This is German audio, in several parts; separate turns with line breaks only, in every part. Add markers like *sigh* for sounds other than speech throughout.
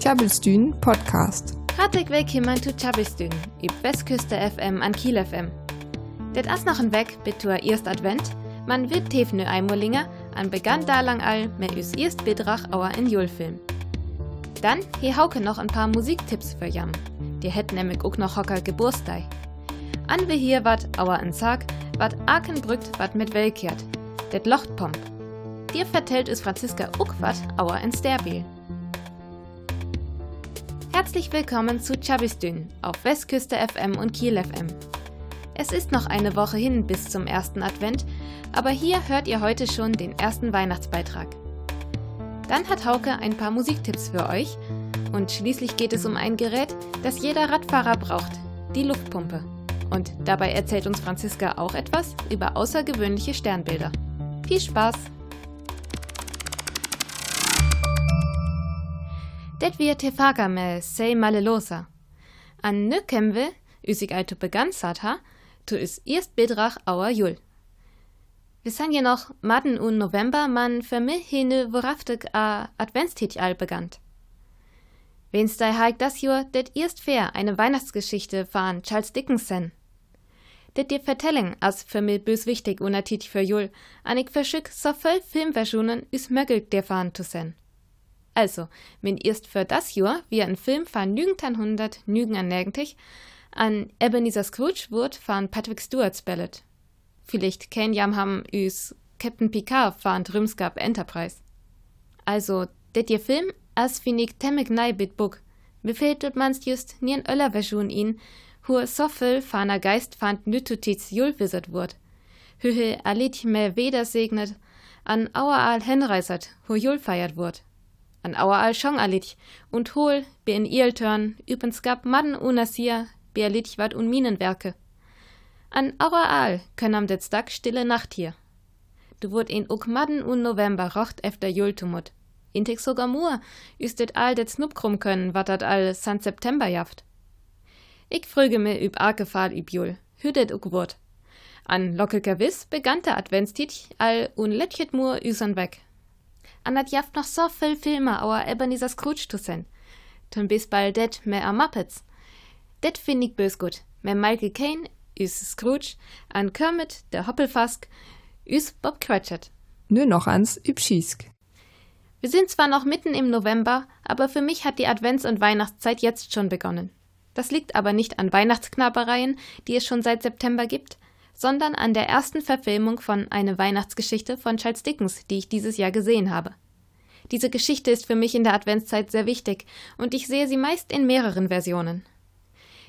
Tjabelstuen Podcast.
Hartweg willkommen zu Tjabelstuen, über Westküste FM an Kiel FM. Det as noch ein Weg bis zur erst Advent, man wird tefne einmolinger an begann da lang all mit üs erst Bedrach auer in Julfilm. Dann hier Hauke noch ein paar Musiktipps für Jam. Die hätten nämlich auch noch Hocker Geburtstag. An wir hier wat auer in Sag, wat Aken brückt, wat mit Wellkehrt. Det Lochtpomp. Dir vertellt es Franziska Uckwat auer in Sterbil. Herzlich willkommen zu Chabistün auf Westküste FM und Kiel FM. Es ist noch eine Woche hin bis zum ersten Advent, aber hier hört ihr heute schon den ersten Weihnachtsbeitrag. Dann hat Hauke ein paar Musiktipps für euch und schließlich geht es um ein Gerät, das jeder Radfahrer braucht, die Luftpumpe. Und dabei erzählt uns Franziska auch etwas über außergewöhnliche Sternbilder. Viel Spaß! Det wir tefaga me sei malelosa. An nökemwe, üsig aito begansat ha, tu is erst bedrach auer jul. Wir san ja noch Maden und November man für mich hine woraftig a Adventstitch all begannt. Wen's da heik das Jahr det erst fair eine Weihnachtsgeschichte von Charles Dickinson. Det dir Vertelling as für mich bös wichtig und atit für Jul, an ich verschick so voll Filmversionen is möglich der fahren zu sen. Also, min erst für das Jahr wie ein Film von 1900 nügen an nirgentig an Ebenezer Scrooge wird von Patrick Stewart spellet. Vielleicht kennt jam ham üs Captain Picard von Rümskap Enterprise. Also, det ihr Film as finig temmig nei bit Book. Mir fehlt dort manst just nie ein Öller Version ihn, hu so viel faner Geist fand nütutiz Jul wizard wurd. Hühe alit me weder segnet, an aueral henreisert, hu Jul feiert wurd an aueral schon alit und hol be in Ieltörn, übens gab Madden unasia, be wat un Minenwerke. An aueral können am det Stag stille Nacht hier. Du wurd in uk Madden un November rocht efter Jultumut. Intig sogar mur, üstet all det Snupkrum können, wat dat all San September jaft. Ich früge mir üb Arkefall üb Jul, hüdet uk wurt. An lockelker Wiss begann der Adventstitch all un lettchet mur üsern weg an dat jaft noch so viel Filme auer Ebenezer Scrooge zu sen. Tun bis bald det mehr a Muppets. Det find ich bös gut. Mehr Michael Caine, üs Scrooge, an Kermit, der Hoppelfask, üs Bob Cratchit.
Nö noch ans Übschiesk.
Wir sind zwar noch mitten im November, aber für mich hat die Advents- und Weihnachtszeit jetzt schon begonnen. Das liegt aber nicht an Weihnachtsknabereien, die es schon seit September gibt, sondern an der ersten Verfilmung von Eine Weihnachtsgeschichte von Charles Dickens, die ich dieses Jahr gesehen habe. Diese Geschichte ist für mich in der Adventszeit sehr wichtig und ich sehe sie meist in mehreren Versionen.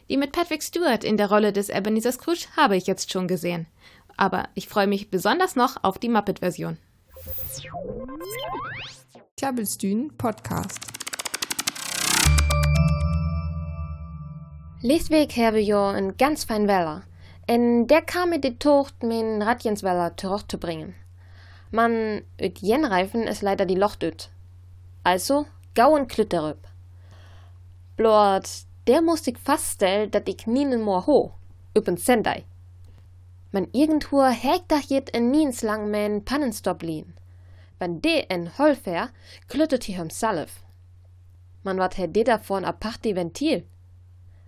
Die mit Patrick Stewart in der Rolle des Ebenezer Scrooge habe ich jetzt schon gesehen, aber ich freue mich besonders noch auf die Muppet-Version.
Klabbelstühn Podcast.
Lichtweg habe jo ein ganz fein Weller. En der kam mit de Tocht min Radjensweller zurückzubringen. Man üt jenreifen ist leider die Locht üt. Also, und klütterüb. Blot, der muss ich faststellen, dat ich nienen more ho, üben Sendai. Man irgendwo hegt dach jet en niens lang men Pannenstopp lien. Wenn de en Holfer, klüttet hi hem salf. Man wat her de davon a Party Ventil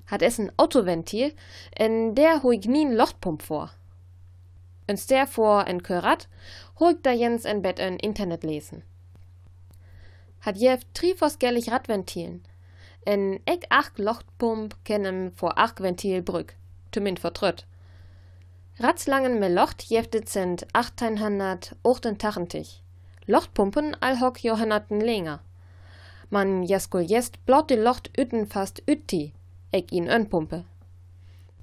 hat es ein Autoventil, in der nie ein Lochtpump vor. Und der vor ein Körat, hol da Jens ein Bett ein Internet lesen. Hat jev trifosgellig Radventilen. En eck acht Lochtpump kennen vor acht Ventil brück, tümin vertrütt. Ratzlangen me Locht jeftet sind 1800 ochten Tachentich. Lochtpumpen all hock Johannaten länger. Man jaskul jest blot die Locht üten fast ütti, ich ihn anpumpe.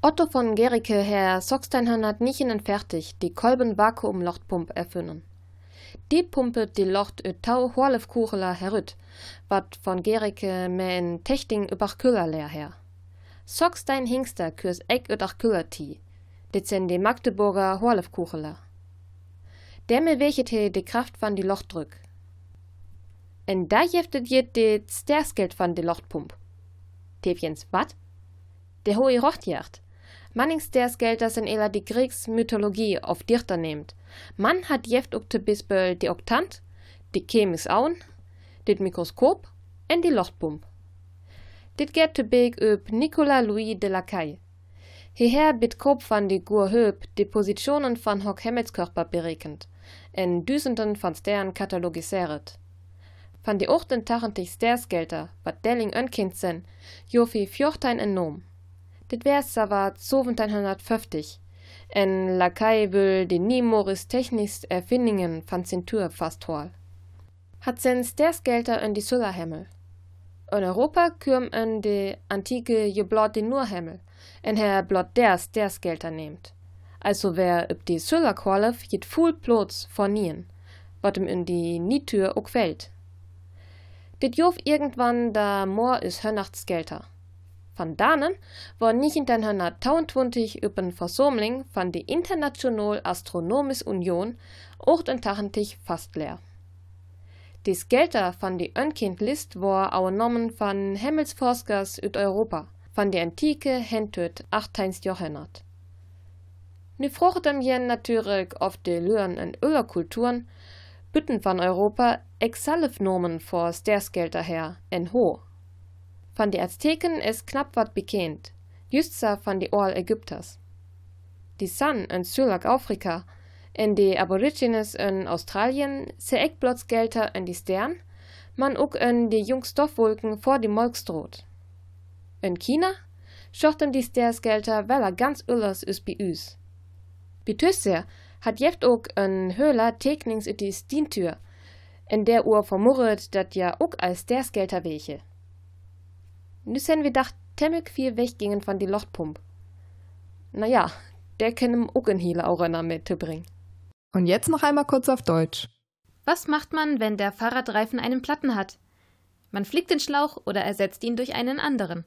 Otto von Gericke, Herr Sockstein hat nicht ihnen fertig, die Kolben Vakuumlochtpump erfüllen. Die Pumpe die Locht ö tau Horlef Kuchela herüt, wat von Gericke me in Techting überch Küller leer her. Sockstein Hingster kürs Eck überch Küller ti, dit sen de Magdeburger Horlef Kuchela. Der me welche die Kraft van die Locht drück. En da jeftet jet de Stersgeld van die Lochtpump. Tevjens wat? Der hohe Rochtjacht. Mannings ders Geld, das in ela die Kriegsmythologie auf Dichter nimmt. Man hat jeft ukte bisböll die Oktant, die Chemis aun, dit Mikroskop en die Lochtpump. Dit geht te beek op Nicolas Louis de la Caille. Hierher bit Kop van die Gur Höp die Positionen van Hock Himmelskörper berekend en Duizenden van Sternen katalogiseert. Van die 88 stersgelter, wat Delling unkind zijn, jofi 14 enorm. Dit wär sawa 1750 en Lakai will die niemores technisch Erfindungen van fast hol. Hat sen stersgelter in die Sullerhemmel. In Europa kürm in de antike je blot die Nurhemmel, en her blot der stersgelter nehmt. Also wer üb die Sullerqualif jit full plots vornien, wat ihm in die Nietür ook fällt. Dit jof irgendwann da Moor is Hörnachtsgelter. Van danen war 1922 über een Versomling van die International Astronomische Union tachentlich fast leer. Dies Gelter van die Önkindlist war auernommen van Himmelsforskers ut Europa, van die Antike hentöt 18. Jahrhundert. Nu frochtem jen natuurlijk of de Lüren en Kulturen, bütten van Europa exalf Nomen vor Stersgelter her en ho. Van die Azteken is knapp wat bekend, justsa van die Oal Ägypters. Die San en Sulak Afrika en die Aborigines in Australien se ek gelter en die Stern, man ook en die Jungstoffwolken vor die Molkstroot. In China schochten die Stersgelter weller ganz ullers us bi us. Bitüsse hat jeft ook een höhler teknings ut die Stintür, in der Uhr vermurret, dat ja ook als Stersgelter weche. Nu sen wir dacht temmig viel weggingen von die Lochtpump. Naja, der kann auch ein Hiele auch mitbringen.
Und jetzt noch einmal kurz auf Deutsch.
Was macht man, wenn der Fahrradreifen einen Platten hat? Man flickt den Schlauch oder ersetzt ihn durch einen anderen.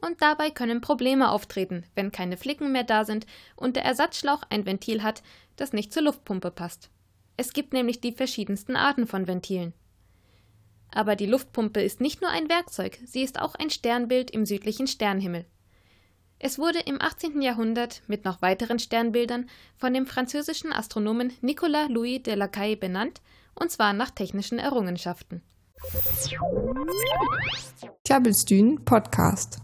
Und dabei können Probleme auftreten, wenn keine Flicken mehr da sind und der Ersatzschlauch ein Ventil hat, das nicht zur Luftpumpe passt. Es gibt nämlich die verschiedensten Arten von Ventilen. Aber die Luftpumpe ist nicht nur ein Werkzeug, sie ist auch ein Sternbild im südlichen Sternhimmel. Es wurde im 18. Jahrhundert mit noch weiteren Sternbildern von dem französischen Astronomen Nicolas Louis de Lacaille benannt, und zwar nach technischen Errungenschaften.
Klabbelstühn Podcast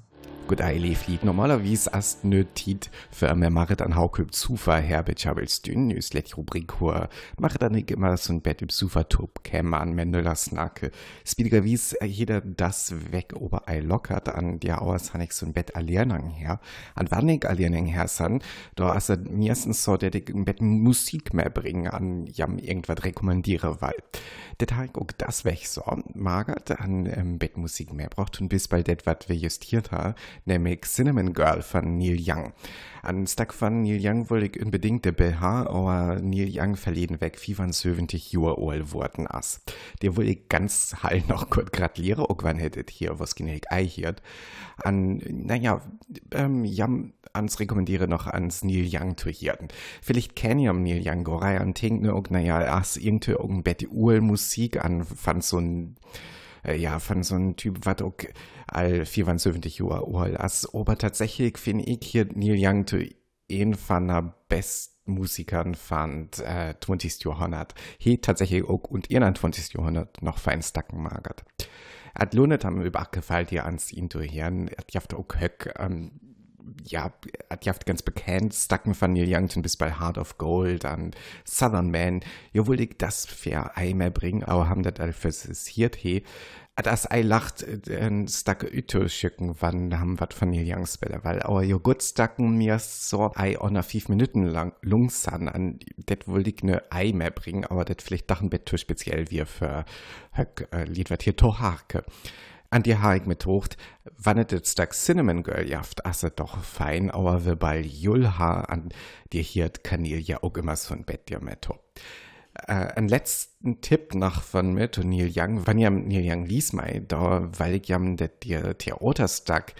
Gut Eileflied normalerweise erst nötig für mehr Marit an Hauköp Zufa herbe Chabelstün, nüs let Rubrik hur, mache dann nicht immer so ein Bett im Zufa Top käme an Mendela Snacke. Spiedigerwies jeder das weg ober ei lockert an der Auers han so ein Bett alliernang her, an wann ich alliernang her san, da as er mirstens so der im Bett Musik mehr bringen an jam irgendwas rekommandiere, weil det hab auch das weg so, magert an ähm, Bettmusik mehr braucht und bis bald det wat wir justiert ha, nämlich Cinnamon Girl von Neil Young. An Stack von Neil Young wollte ich unbedingt der BH, aber Neil Young verleden weg 75 Jahre alt worden ass. Der wollte ich ganz halt noch *laughs* kurz gratulieren, auch wenn hättet hier was genäht ei hier. An, naja, ähm, jam, ans rekommendiere noch ans Neil Young zu hirten. Vielleicht kenn ihr Neil Young Gorei Tink, ne, auch, naja, as irgendwie irgendein Betty Uhl Musik an, fand so ein, ja, von so einem Typ, was auch all 74 Jahre alt ist. Aber tatsächlich finde ich hier Neil Young zu ein von der besten Musikern fand äh, 20. Jahrhundert. Hier tatsächlich auch und ihr 20. Jahrhundert noch fein stacken magert. At Lunet haben über gefällt ihr ans hören. Er hat auch Höck, ähm, ja, hat jaft ganz bekannt, Stacken von Neil Young zum bis bei Heart of Gold an Southern Man. Ja, wollte ich das für ei mehr bringen, aber haben das dafür hier he. Das ei lacht, ein Stacke Üto schicken, wann haben wat von Neil Youngs Bälle, weil aber Joghurt stacken mir so ei on fünf Minuten lang lungsan an, det wollte ich ne Ei mehr bringen, aber das vielleicht doch ein Bett speziell wie für Höck, äh, Lied wat hier Toharke an die Haig mit hocht, wannet et stak Cinnamon Girl jaft, asse doch fein, aber wir bei Julha an dir hiert Kanil ja auch immer ein Bett dir mit äh, ein letzten Tipp noch von mir und Neil Young, wann ja Neil Young lies mei, da, weil ich jam der Theaterstag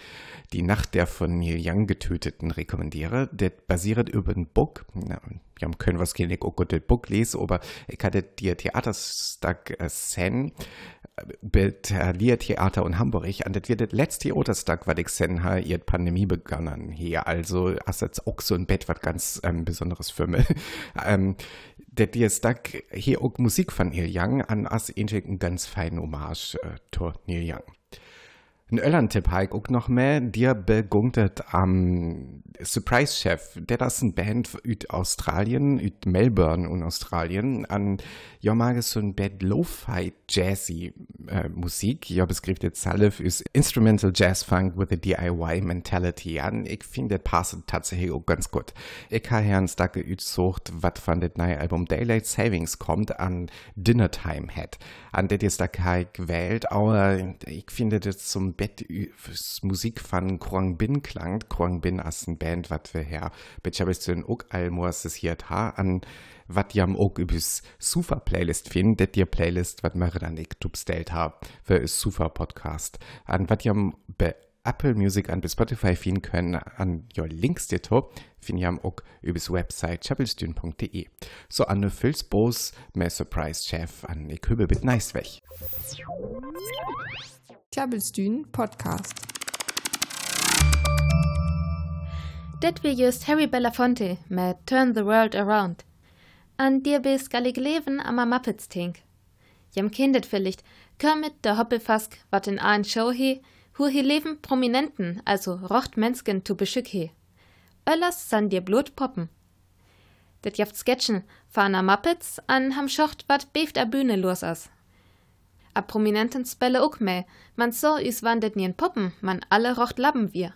die Nacht der von Neil Young getöteten rekommendiere, der basiert über ein Buch, na, wir können was gehen, ich auch gut das Buch lesen, aber ich hatte dir Theaterstag äh, sen Berlier Theater und Hamburg an das wird das letzte Theaterstag, was ich sen ha ihr Pandemie begonnen hier also hast jetzt auch so ein Bett was ganz ähm, besonderes für mich *laughs* ähm, der Dienstag hier auch Musik von Neil Young an als ein ganz feine Hommage äh, Neil Young. Ein Öllern-Tipp ich auch noch mehr, dir beguntet am Surprise-Chef, der das ein Band aus Australien, aus Melbourne und Australien, an ja mag so ein Band Lo-Fi Jazzy äh, Musik, ja beskrift jetzt Salif ist Instrumental Jazz Funk with a DIY Mentality an. Ich finde, das passt tatsächlich auch ganz gut. Ich habe Herrn Stacke utsucht, was von dem neuen Album Daylight Savings kommt, an Dinner Time hat. An der ist da gewählt, aber ich finde das zum Bett Musik von Kwang Bin klangt. Kwang Bin ist ein Band, was wir her, beziehungsweise auch Almors es hier an wat jam ook übers Sufa Playlist findet, dir Playlist, wat mir dann ich tubstellt hab für is Sufa Podcast. An wat jam bei Apple Music an bis Spotify finden können, an jo Links dir to, find jam ook übers Website chapelstün.de. So an ne Filzbos, mehr Surprise Chef an ich hübe mit nice weg.
Tjabelstün Podcast.
Det wir just Harry Belafonte mit Turn the World Around an dir bis gallig leven am Muppets tink. Jem kindet vielleicht, Kermit der Hoppelfask, wat in ein Show he, hu he leven Prominenten, also rocht Mensken tu beschück he. Öllers san dir Blut poppen. Det jaft Sketchen fahren a Muppets an ham Schocht wat beft a Bühne los as. A Prominenten spelle ook meh, man so is wandet nien Poppen, man alle rocht labben wir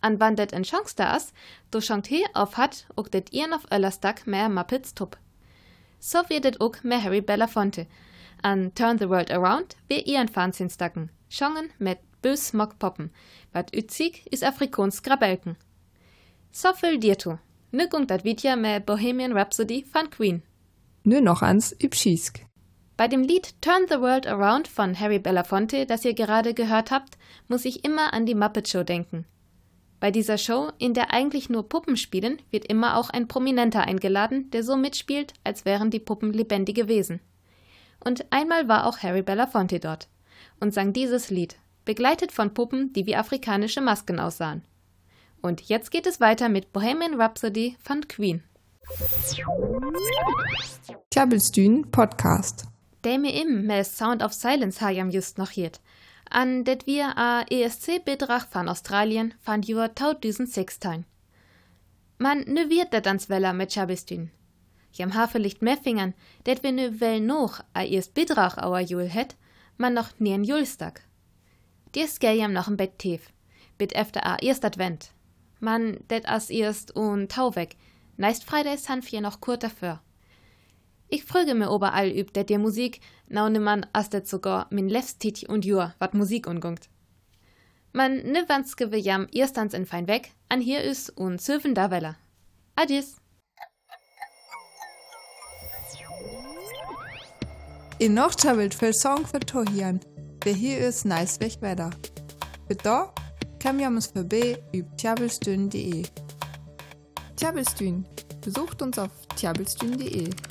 an wann det en is, do Chanté auf hat ook det ihren auf Öllersdag mehr Muppets tup. So wird et ook mehr Harry Belafonte. An Turn the World Around wir ihren Fernsehstacken, Schongen mit bös Mock poppen, wat ützig is Afrikons Grabelken. So viel dir tu. Nück dat Vidja mehr Bohemian Rhapsody von Queen.
Nö noch ans Übschisk.
Bei dem Lied Turn the World Around von Harry Belafonte, das ihr gerade gehört habt, muss ich immer an die Muppet Show denken. Bei dieser Show, in der eigentlich nur Puppen spielen, wird immer auch ein Prominenter eingeladen, der so mitspielt, als wären die Puppen lebendige Wesen. Und einmal war auch Harry Belafonte dort und sang dieses Lied, begleitet von Puppen, die wie afrikanische Masken aussahen. Und jetzt geht es weiter mit Bohemian Rhapsody von Queen.
Tjabelstün Podcast.
Mir im med Sound of Silence har just noch hiert. An det wir a ESC-Bedrag van Australien van juer 2016. Man nu wird dat ans Weller mit Chabistün. Jam Hafelicht mehr Fingern, det wir nu well noch a ESC-Bedrag auer Jul het, man noch nien Julstag. Dies gell jam noch im Bett tief, bit efter a erst Advent. Man det as erst un Tau weg, neist Freitags han vier noch kurz dafür. Ich frage mir überall üb der der Musik, naune man as det sogar min Lefstit und Jur, wat Musik ungungt. Man ne wanske we jam erstans in fein weg, an hier is und söven da weller. Adies.
In noch chabelt viel Song für Tohian, wer hier ist nice weg wetter. Für da kam jamus vorbei üb tjabelstün.de. Tjabelstün, besucht uns auf tjabelstün.de.